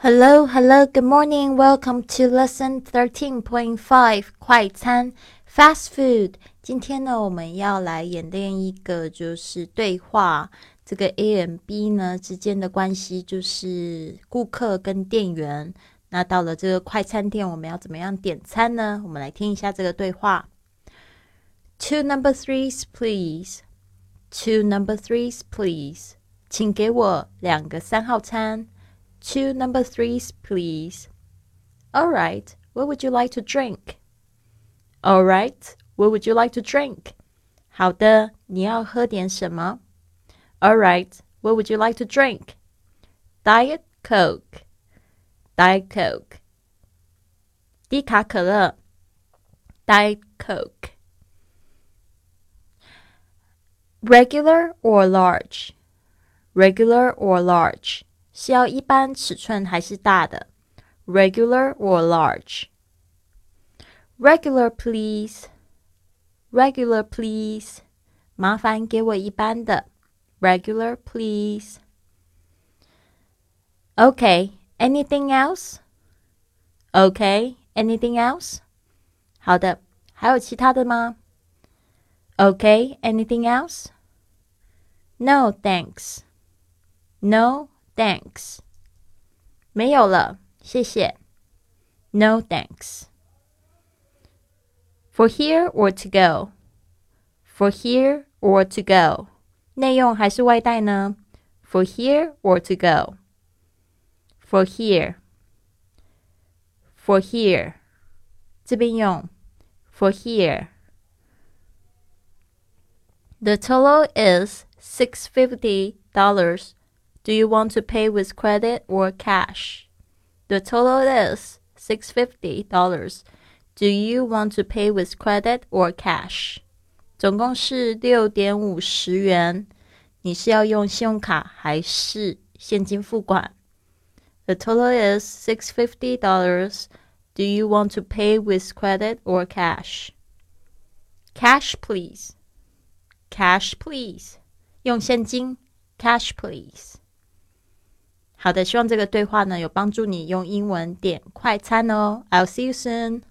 Hello, hello, good morning. Welcome to lesson thirteen point five 快餐 fast food。今天呢，我们要来演练一个就是对话。这个 A 和 B 呢之间的关系就是顾客跟店员。那到了这个快餐店，我们要怎么样点餐呢？我们来听一下这个对话。Two number threes, please. Two number threes, please. 请给我两个三号餐。Two number threes, please. All right. What would you like to drink? All right. What would you like to drink? 好的，你要喝点什么？All right. What would you like to drink? Diet Coke. Diet Coke. 低卡可乐。Diet Coke. Regular or large? Regular or large? 是要一般尺寸还是大的？Regular or large? Regular, please. Regular, please. 麻烦给我一般的。Regular, please. Okay. Anything else? Okay. Anything else? 好的，还有其他的吗？Okay. Anything else? No, thanks. No, Thanks，没有了，谢谢。No thanks. For here or to go? For here or to go? 内用还是外带呢？For here or to go? For here. For here. 这边用 For here. The total is six fifty dollars. Do you want to pay with credit or cash? The total is $650. Do you want to pay with credit or cash? 总共是六点五十元。你是要用信用卡还是现金付款？The total is six fifty dollars. Do you want to pay with credit or cash? Cash, please. Cash, please. 用现金。Cash, please. 好的，希望这个对话呢有帮助你用英文点快餐哦。I'll see you soon.